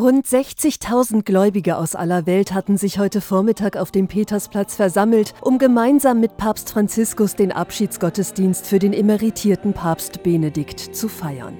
Rund 60.000 Gläubige aus aller Welt hatten sich heute Vormittag auf dem Petersplatz versammelt, um gemeinsam mit Papst Franziskus den Abschiedsgottesdienst für den emeritierten Papst Benedikt zu feiern.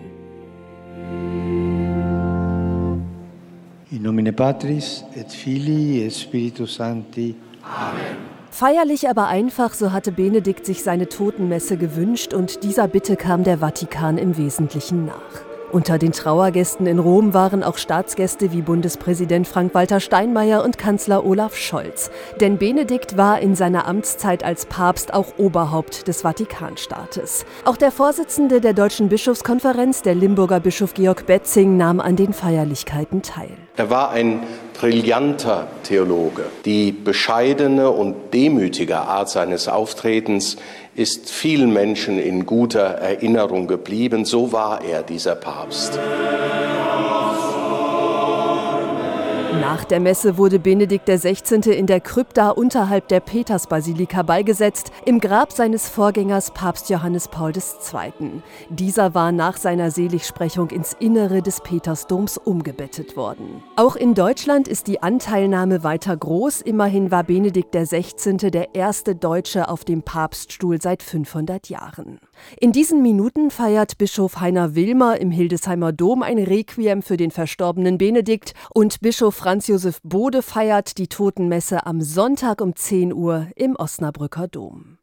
In nomine Patris et Filii et Spiritus Sancti. Amen. Feierlich, aber einfach, so hatte Benedikt sich seine Totenmesse gewünscht und dieser Bitte kam der Vatikan im Wesentlichen nach. Unter den Trauergästen in Rom waren auch Staatsgäste wie Bundespräsident Frank-Walter Steinmeier und Kanzler Olaf Scholz. Denn Benedikt war in seiner Amtszeit als Papst auch Oberhaupt des Vatikanstaates. Auch der Vorsitzende der Deutschen Bischofskonferenz, der Limburger Bischof Georg Betzing, nahm an den Feierlichkeiten teil. Er war ein brillanter Theologe. Die bescheidene und demütige Art seines Auftretens ist vielen Menschen in guter Erinnerung geblieben. So war er, dieser Papst. Nach der Messe wurde Benedikt XVI. in der Krypta unterhalb der Petersbasilika beigesetzt, im Grab seines Vorgängers Papst Johannes Paul II. Dieser war nach seiner Seligsprechung ins Innere des Petersdoms umgebettet worden. Auch in Deutschland ist die Anteilnahme weiter groß. Immerhin war Benedikt XVI. der erste Deutsche auf dem Papststuhl seit 500 Jahren. In diesen Minuten feiert Bischof Heiner Wilmer im Hildesheimer Dom ein Requiem für den verstorbenen Benedikt und Bischof Franz Josef Bode feiert die Totenmesse am Sonntag um 10 Uhr im Osnabrücker Dom.